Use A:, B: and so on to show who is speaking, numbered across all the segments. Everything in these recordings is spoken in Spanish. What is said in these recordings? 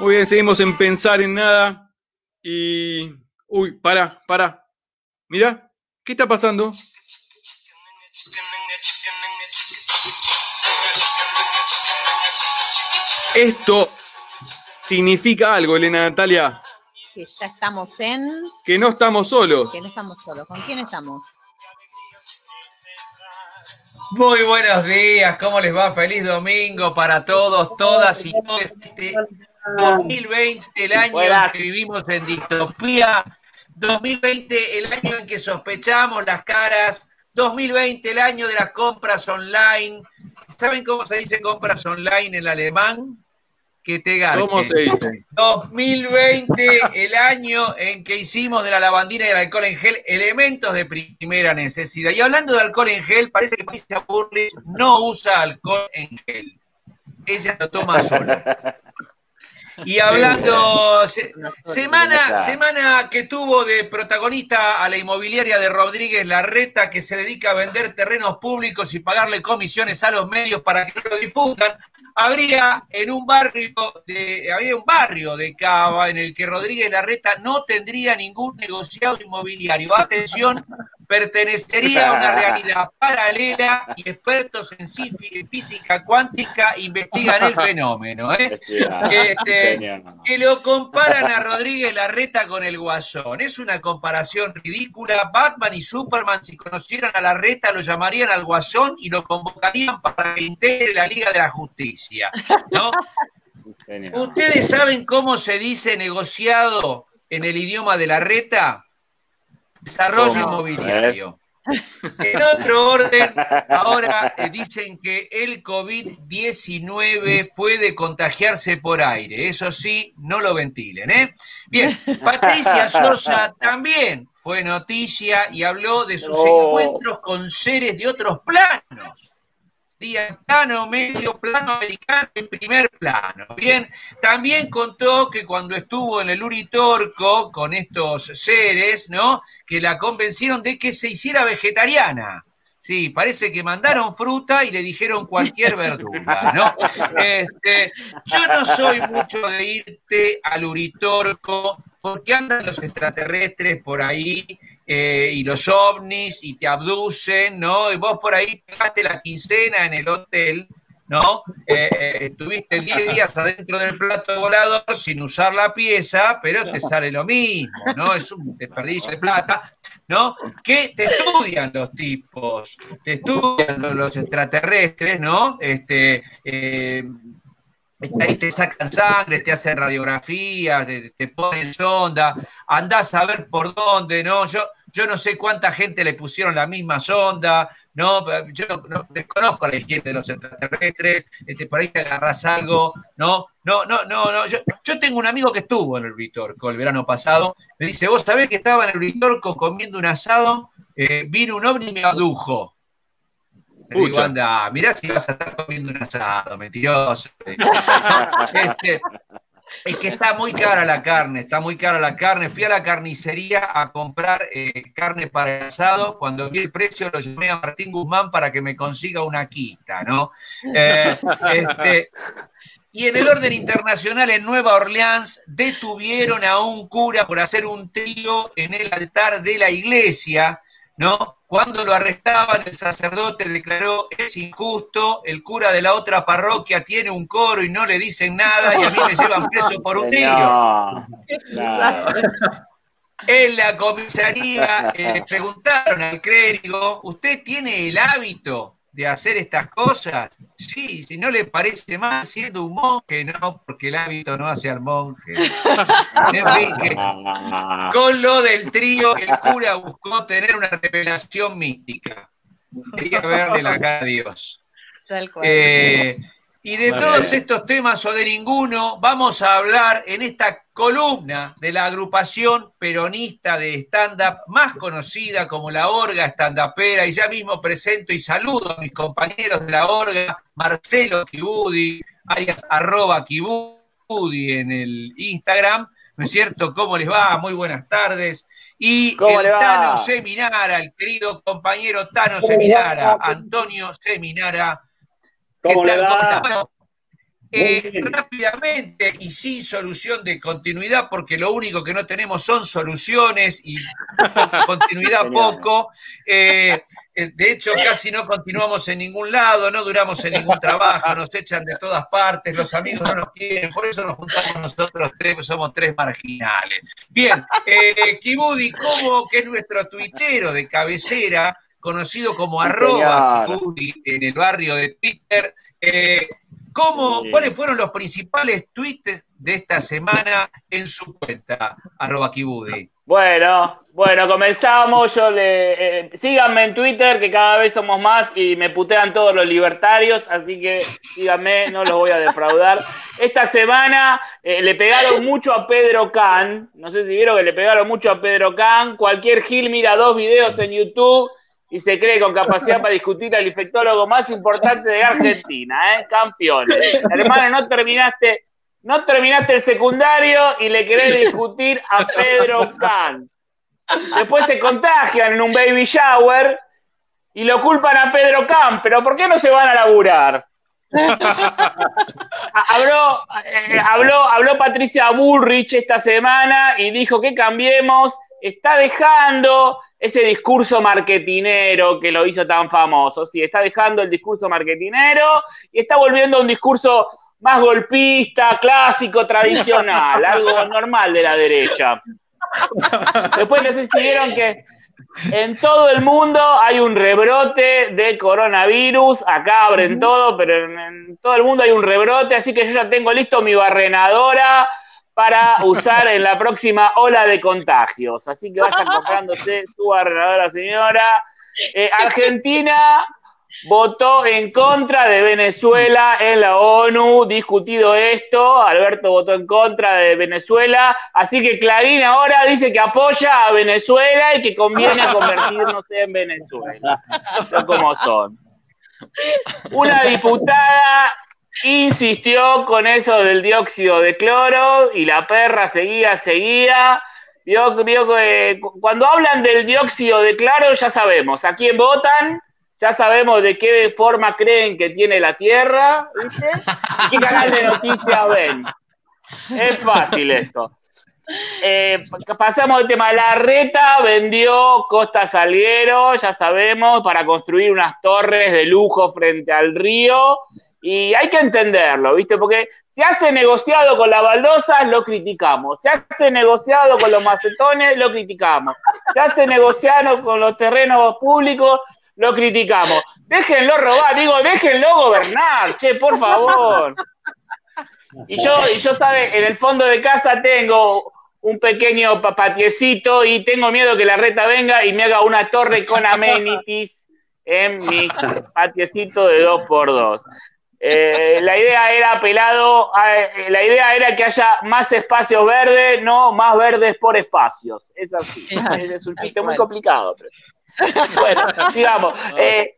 A: Muy bien, seguimos en pensar en nada. Y. Uy, para, para. Mira, ¿qué está pasando? Esto significa algo, Elena Natalia.
B: Que ya estamos en.
A: Que no estamos solos.
B: Que no estamos solos. ¿Con quién estamos?
C: Muy buenos días, ¿cómo les va? Feliz domingo para todos, todas y todos. Este 2020, el año en que vivimos en distopía. 2020, el año en que sospechamos las caras. 2020, el año de las compras online. ¿Saben cómo se dice compras online en alemán? que te
A: ¿Cómo se dice?
C: 2020, el año en que hicimos de la lavandina y el alcohol en gel elementos de primera necesidad. Y hablando de alcohol en gel, parece que Patricia Burley no usa alcohol en gel. Ella lo toma sola. Y hablando, semana, semana que tuvo de protagonista a la inmobiliaria de Rodríguez Larreta, que se dedica a vender terrenos públicos y pagarle comisiones a los medios para que lo difundan habría en un barrio de, había un barrio de Cava en el que Rodríguez Larreta no tendría ningún negociado inmobiliario. Atención, pertenecería a una realidad paralela y expertos en física cuántica investigan el fenómeno. ¿eh? Este, que lo comparan a Rodríguez Larreta con el Guasón. Es una comparación ridícula. Batman y Superman, si conocieran a Larreta, lo llamarían al Guasón y lo convocarían para que integre la Liga de la Justicia. ¿no? ¿Ustedes saben cómo se dice negociado en el idioma de Larreta? Desarrollo inmobiliario. En otro orden, ahora eh, dicen que el COVID-19 puede contagiarse por aire. Eso sí, no lo ventilen. ¿eh? Bien, Patricia Sosa también fue noticia y habló de sus encuentros con seres de otros planos día plano, medio plano americano en primer plano. Bien, también contó que cuando estuvo en el Uritorco con estos seres, ¿no? Que la convencieron de que se hiciera vegetariana. Sí, parece que mandaron fruta y le dijeron cualquier verdura, ¿no? Este, yo no soy mucho de irte al Uritorco porque andan los extraterrestres por ahí eh, y los ovnis y te abducen, ¿no? Y vos por ahí pegaste la quincena en el hotel, ¿no? Eh, eh, estuviste 10 días adentro del plato volador sin usar la pieza, pero te sale lo mismo, ¿no? Es un desperdicio de plata, ¿no? Que te estudian los tipos, te estudian los extraterrestres, ¿no? Este, ahí te sacan sangre, te hacen radiografías, te, ponen sonda, andás a ver por dónde, ¿no? Yo, yo no sé cuánta gente le pusieron la misma sonda, ¿no? Yo no, desconozco la higiene de los extraterrestres, este, por ahí te agarras algo, ¿no? No, no, no, no. Yo, yo tengo un amigo que estuvo en el Ritorco el verano pasado, me dice, vos sabés que estaba en el Ritorco comiendo un asado, eh, vino un ovni y me abdujo. Le digo, anda, mirá si vas a estar comiendo un asado, mentiroso. este, es que está muy cara la carne, está muy cara la carne. Fui a la carnicería a comprar eh, carne para el asado. Cuando vi el precio lo llamé a Martín Guzmán para que me consiga una quita, ¿no? Eh, este, y en el orden internacional, en Nueva Orleans, detuvieron a un cura por hacer un trío en el altar de la iglesia ¿no? Cuando lo arrestaban, el sacerdote declaró, es injusto, el cura de la otra parroquia tiene un coro y no le dicen nada y a mí me llevan preso por un niño. En la comisaría le eh, preguntaron al clérigo, ¿usted tiene el hábito de hacer estas cosas? Sí, si no le parece mal siendo un monje, no, porque el hábito no hace al monje. con lo del trío, el cura buscó tener una revelación mística. Quería verle la cara a Dios. Eh, y de todos estos temas o de ninguno, vamos a hablar en esta columna de la agrupación peronista de stand-up más conocida como la Orga Standapera. Y ya mismo presento y saludo a mis compañeros de la Orga, Marcelo Kibudi, alias arroba Kibudi en el Instagram. ¿No es cierto? ¿Cómo les va? Muy buenas tardes. Y el Tano Seminara, el querido compañero Tano Seminara, Antonio Seminara
D: ¿Cómo le va?
C: Eh, rápidamente y sin solución de continuidad, porque lo único que no tenemos son soluciones y continuidad poco. Eh, eh, de hecho, casi no continuamos en ningún lado, no duramos en ningún trabajo, nos echan de todas partes, los amigos no nos quieren, por eso nos juntamos nosotros tres, somos tres marginales. Bien, eh, Kibudi, ¿cómo, que es nuestro tuitero de cabecera, conocido como arroba Kibudi en el barrio de Twitter, eh, ¿Cómo, ¿Cuáles fueron los principales tweets de esta semana en su cuenta, arroba Kibudi?
D: Bueno, bueno, comenzamos. Yo le, eh, síganme en Twitter, que cada vez somos más y me putean todos los libertarios, así que síganme, no los voy a defraudar. Esta semana eh, le pegaron mucho a Pedro Can. No sé si vieron que le pegaron mucho a Pedro Can. Cualquier Gil mira dos videos en YouTube y se cree con capacidad para discutir al infectólogo más importante de Argentina, ¿eh? Campeones. Hermano, no terminaste, no terminaste el secundario y le querés discutir a Pedro Can. Después se contagian en un baby shower y lo culpan a Pedro Can, pero ¿por qué no se van a laburar? habló, eh, habló, habló Patricia Bullrich esta semana y dijo que cambiemos, está dejando ese discurso marketinero que lo hizo tan famoso. Sí, está dejando el discurso marketinero y está volviendo a un discurso más golpista, clásico, tradicional, algo normal de la derecha. Después les decidieron que en todo el mundo hay un rebrote de coronavirus. Acá abren todo, pero en, en, todo el mundo hay un rebrote. Así que yo ya tengo listo mi barrenadora para usar en la próxima ola de contagios. Así que vayan comprándose su barrenadora, señora. Eh, Argentina votó en contra de Venezuela en la ONU, discutido esto, Alberto votó en contra de Venezuela, así que Clarín ahora dice que apoya a Venezuela y que conviene convertirnos en Venezuela. Son como son. Una diputada insistió con eso del dióxido de cloro y la perra seguía, seguía. Que cuando hablan del dióxido de cloro ya sabemos a quién votan, ya sabemos de qué forma creen que tiene la Tierra, ¿viste? ¿Qué canal de noticias ven? Es fácil esto. Eh, pasamos al tema. La reta vendió Costa Salguero, ya sabemos, para construir unas torres de lujo frente al río. Y hay que entenderlo, ¿viste? Porque se hace negociado con las baldosas, lo criticamos. Se hace negociado con los macetones, lo criticamos. Se hace negociado con los terrenos públicos, lo criticamos. Déjenlo robar, digo, déjenlo gobernar, che, por favor. Y yo, y yo, sabe, en el fondo de casa tengo un pequeño patiecito y tengo miedo que la reta venga y me haga una torre con amenities en mi patiecito de dos por dos. Eh, la idea era pelado, eh, la idea era que haya más espacios verdes, no más verdes por espacios. Es así. Es un chiste muy complicado. Pero... Bueno, sigamos. Eh,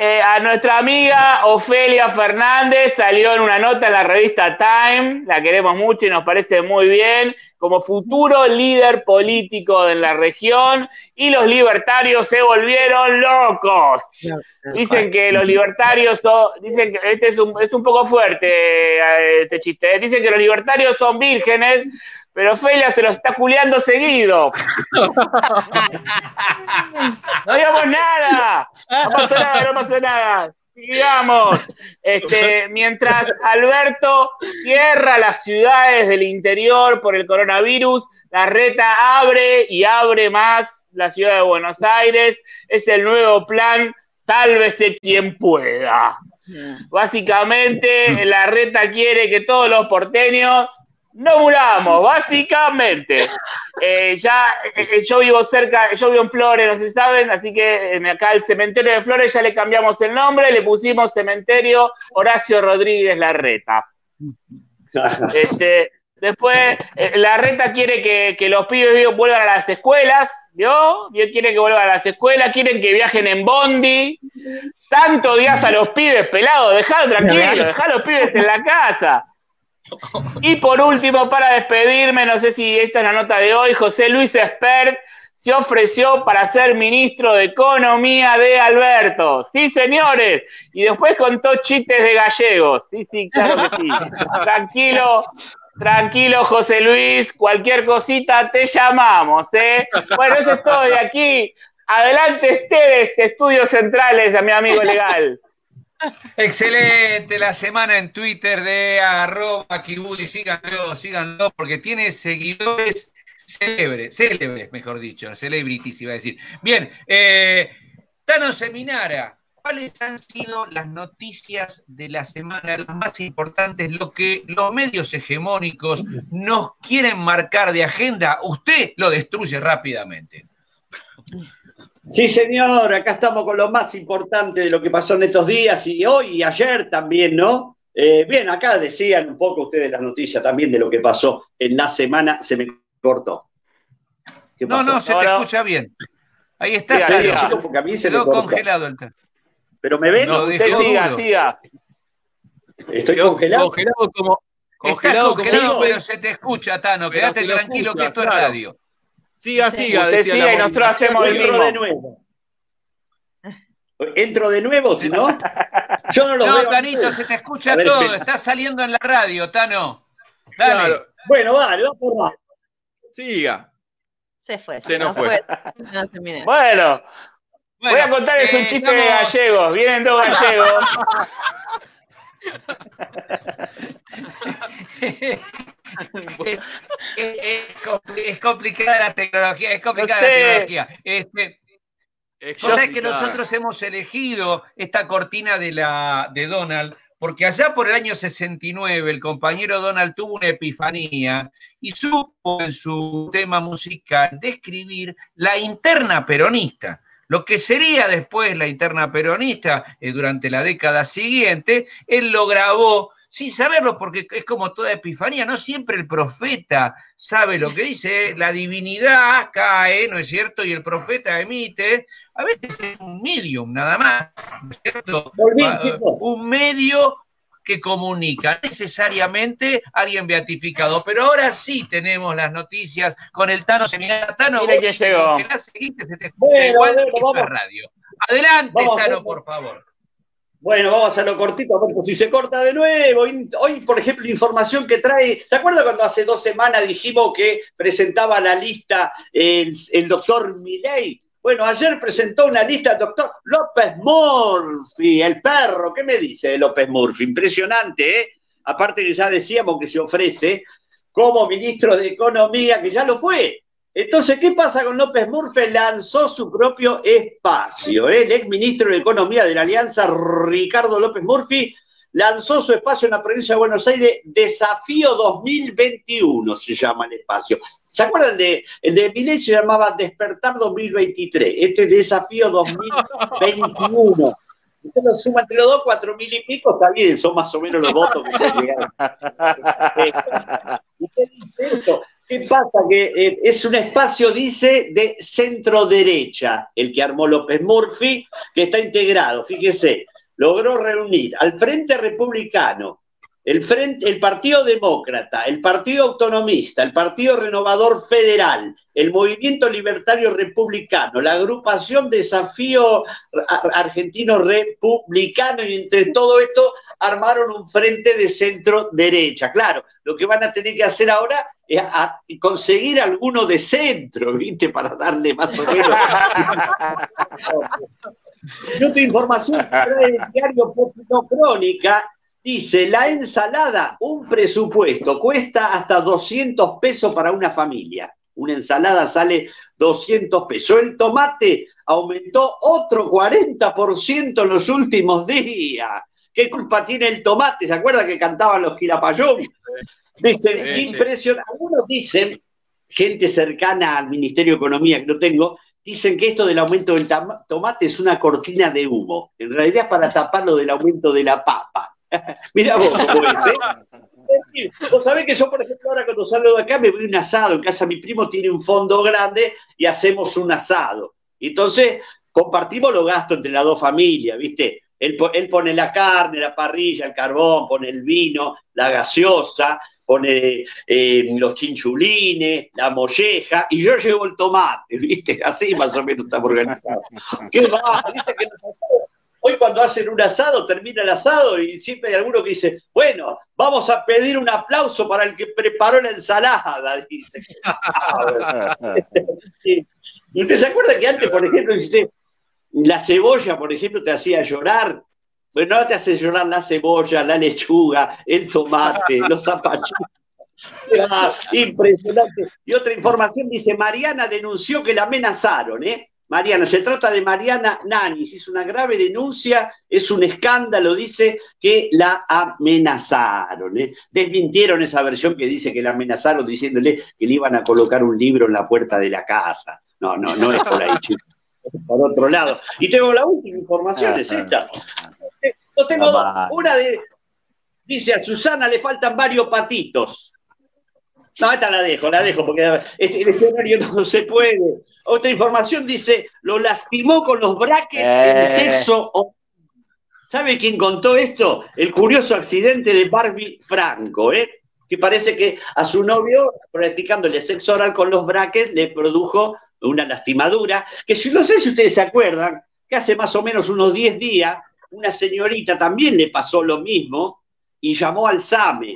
D: eh, a nuestra amiga Ofelia Fernández salió en una nota en la revista Time, la queremos mucho y nos parece muy bien, como futuro líder político de la región, y los libertarios se volvieron locos. Dicen que los libertarios son, dicen que este es un, es un poco fuerte eh, este chiste, dicen que los libertarios son vírgenes, pero Ofelia se los está culeando seguido. no digamos nada. No pasó nada, no pasó nada. Sigamos. Este, mientras Alberto cierra las ciudades del interior por el coronavirus, la reta abre y abre más la ciudad de Buenos Aires. Es el nuevo plan Sálvese quien pueda. Básicamente, la reta quiere que todos los porteños no muramos, básicamente. Eh, ya, eh, yo vivo cerca, yo vivo en Flores, no sé si saben, así que en acá el cementerio de Flores ya le cambiamos el nombre, le pusimos cementerio Horacio Rodríguez Larreta. Este, después, eh, Larreta quiere que, que, los pibes vuelvan a las escuelas, ¿vio? Dios quiere que vuelvan a las escuelas, quieren que viajen en Bondi. Tanto días a los pibes pelados, dejalo tranquilo, dejá a los pibes en la casa. Y por último, para despedirme, no sé si esta es la nota de hoy, José Luis Espert se ofreció para ser ministro de Economía de Alberto. Sí, señores. Y después contó chistes de gallegos. Sí, sí, claro que sí. Tranquilo, tranquilo, José Luis. Cualquier cosita te llamamos, ¿eh? Bueno, eso es todo de aquí. Adelante ustedes, estudios centrales, a mi amigo legal.
C: Excelente la semana en Twitter de arroba Kibuli, síganlo, síganlo, porque tiene seguidores célebres, célebres, mejor dicho, celebrities iba a decir. Bien, eh, Tano Seminara, ¿cuáles han sido las noticias de la semana, las más importantes, lo que los medios hegemónicos nos quieren marcar de agenda? Usted lo destruye rápidamente.
E: Sí, señor, acá estamos con lo más importante de lo que pasó en estos días y hoy y ayer también, ¿no? Eh, bien, acá decían un poco ustedes las noticias también de lo que pasó en la semana, se me cortó.
C: No, no, se te escucha bien. Ahí está,
D: Sí,
C: pero
D: ahí
E: Chicos, porque a mí se me
C: quedó
E: cortó.
C: congelado el.
E: ¿Pero me ven?
C: No,
D: Usted siga, siga.
E: ¿Estoy
A: Quedó
E: congelado?
A: Congelado como.
C: Estás
A: Congelado como.
C: congelado, pero se te escucha, Tano. Quédate
A: te lo
C: tranquilo que esto es
A: claro.
C: radio.
A: Siga, siga,
D: Usted
A: decía
D: siga
A: la
D: y nosotros hacemos el
E: Entro
D: mismo.
E: de nuevo. ¿Entro de nuevo, si no? Yo no lo
C: No,
E: veo. a
C: Tanito, se te escucha
E: ver,
C: todo.
E: espera.
C: Estás saliendo en la radio, Tano. Dale.
A: Claro,
E: Bueno, dale, vamos por más.
A: siga.
B: Se fue.
A: Se nos fue.
B: No.
D: Bueno,
C: Bueno,
D: voy a contarles un
C: eh,
D: chiste de gallegos. Vienen dos gallegos.
C: es, complicada la tecnología, es complicada la tecnología. Este, sabés que nosotros hemos elegido esta cortina de, la, de Donald, porque allá por el año 69 el compañero Donald tuvo una epifanía y supo en su tema musical describir la interna peronista. Lo que sería después la interna peronista eh, durante la década siguiente, él lo grabó sin saberlo, porque es como toda epifanía, no siempre el profeta sabe lo que dice, la divinidad cae, ¿no es cierto? Y el profeta emite, a veces es un medium nada más, ¿no es cierto? Ah. Un medio que comunica, necesariamente alguien beatificado, pero ahora sí tenemos las noticias con el Tano Seminara. Tano,
D: Mira
C: vos
D: quién
C: si te
D: llegó.
C: congelás, seguí que se te escucha
E: Bueno,
C: igual
E: bueno,
C: que
E: vamos.
C: radio. Adelante,
E: Vamos
C: Tano, por favor.
E: Bueno, vamos a hacerlo cortito, pues, si se corta de nuevo. Hoy, por ejemplo, información que trae. ¿Se acuerda cuando hace dos semanas dijimos que presentaba la lista el, el doctor Milei? Bueno, ayer presentó una lista el doctor López Murphy, el perro. ¿Qué me dice López Murphy? Impresionante, ¿eh? Aparte que ya decíamos que se ofrece como ministro de Economía, que ya lo fue. Entonces, ¿qué pasa con López Murphy? Lanzó su propio espacio. ¿eh? El ex ministro de Economía de la Alianza, Ricardo López Murphy, lanzó su espacio en la provincia de Buenos Aires, Desafío 2021 se llama el espacio. ¿Se acuerdan de, el de se llamaba Despertar 2023? Este es Desafío 2021. Usted lo suma entre los dos, cuatro mil y pico, está bien, son más o menos los votos que llegar. Usted dice esto. ¿Qué pasa? Que eh, es un espacio, dice, de centro derecha, el que armó López Murphy, que está integrado, fíjese, logró reunir al Frente Republicano, el, Frente, el Partido Demócrata, el Partido Autonomista, el Partido Renovador Federal, el Movimiento Libertario Republicano, la agrupación Desafío Ar- Argentino Republicano, y entre todo esto armaron un frente de centro derecha. Claro, lo que van a tener que hacer ahora a- conseguir alguno de centro, ¿viste? Para darle más o menos. Otra información que trae el diario Popular Crónica dice: la ensalada, un presupuesto, cuesta hasta 200 pesos para una familia. Una ensalada sale 200 pesos. El tomate aumentó otro 40% en los últimos días. ¿Qué culpa tiene el tomate? ¿Se acuerda que cantaban los Quilapayún? Dicen,
A: Sí, sí.
E: impresionante. Algunos dicen, gente cercana al Ministerio de Economía que no tengo, dicen que esto del aumento del tomate es una cortina de humo. En realidad es para tapar lo del aumento de la papa. Mira vos cómo es, ¿eh? Vos sabés que yo, por ejemplo, ahora cuando salgo de acá me voy a un asado. En casa mi primo tiene un fondo grande y hacemos un asado. Entonces, compartimos los gastos entre las dos familias, ¿viste? Él, po- él pone la carne, la parrilla, el carbón, pone el vino, la gaseosa. pone eh, los chinchulines, la molleja, y yo llevo el tomate, ¿viste? Así más o menos estamos organizados. ¿Qué va? Dice que hoy cuando hacen un asado, termina el asado y siempre hay alguno que dice, bueno, vamos a pedir un aplauso para el que preparó la ensalada, dice. ¿Y usted se acuerda que antes, por ejemplo, usted, la cebolla, por ejemplo, te hacía llorar? Bueno, ahora te hace llorar la cebolla, la lechuga, el tomate, los zapallitos. Ah, impresionante. Y otra información dice, Mariana denunció que la amenazaron, ¿eh? Mariana, se trata de Mariana Nanis, hizo una grave denuncia, es un escándalo, dice que la amenazaron. ¿eh? Desmintieron esa versión que dice que la amenazaron diciéndole que le iban a colocar un libro en la puerta de la casa. No, no, no es por ahí, chicos. Por otro lado. Y tengo la última información, es esta. Yo tengo dos. Una de, dice, a Susana le faltan varios patitos. No, esta la dejo, la dejo, porque este, el escenario no se puede. Otra información dice, lo lastimó con los brackets
D: Eh.
E: en sexo. ¿Sabe quién contó esto? El curioso accidente de Barbie Franco, ¿eh? Que parece que a su novio, practicándole sexo oral con los brackets, le produjo una lastimadura. Que si no sé si ustedes se acuerdan, que hace más o menos unos 10 días, una señorita también le pasó lo mismo y llamó al SAME.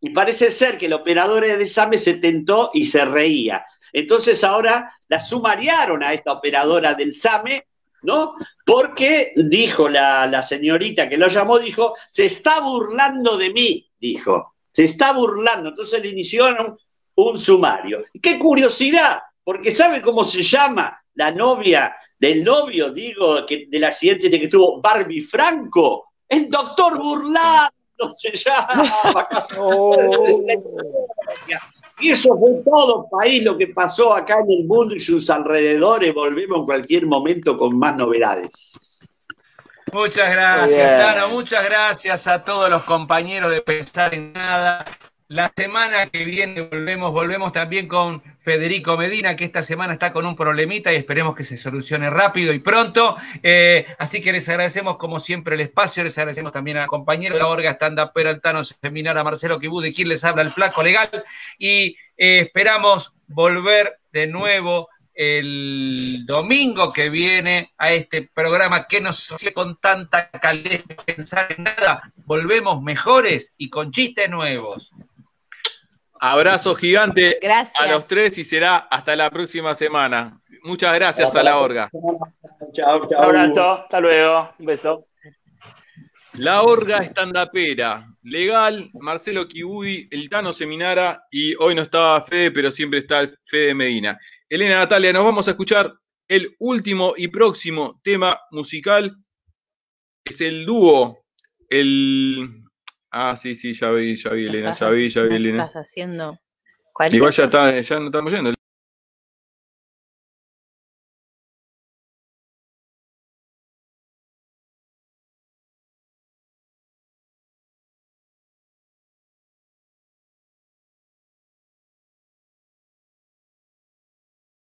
E: Y parece ser que el operador de SAME se tentó y se reía. Entonces ahora la sumariaron a esta operadora del SAME, ¿no? Porque dijo la, la señorita que lo llamó, dijo, se está burlando de mí, dijo, se está burlando. Entonces le iniciaron un sumario. Qué curiosidad, porque ¿sabe cómo se llama la novia del novio, digo, que, del accidente de que tuvo Barbie Franco? El doctor Burlando se llama. Y eso fue todo país lo que pasó acá en el mundo y sus alrededores. Volvemos en cualquier momento con más novedades.
C: Muchas gracias. Tano. Muchas gracias a todos los compañeros de Pensar en Nada. La semana que viene volvemos, volvemos también con Federico Medina, que esta semana está con un problemita y esperemos que se solucione rápido y pronto. Eh, así que les agradecemos como siempre el espacio, les agradecemos también al compañero de la Orga, Stand Pero Altano Seminar, a Marcelo Quibú, de quien les habla el Flaco Legal, y eh, esperamos volver de nuevo el domingo que viene a este programa que nos hace con tanta calidez de pensar en nada. Volvemos mejores y con chistes nuevos.
A: Abrazo gigante
B: Gracias.
A: a los tres y será hasta la próxima semana. Muchas gracias a la Orga.
E: Chao,
D: Un
E: chao.
D: abrazo, hasta luego, un beso.
A: La Orga Estandapera. Legal, Marcelo Kibudi, el Tano Seminara y hoy no estaba Fede, pero siempre está Fede Medina. Elena Natalia, nos vamos a escuchar el último y próximo tema musical. Es el dúo. El. Ah, sí, sí, ya vi, ya vi, Elena, ya vi, ya vi, Elena.
B: Estás haciendo. ¿Cuál
A: Igual ya, está, ya no estamos yendo.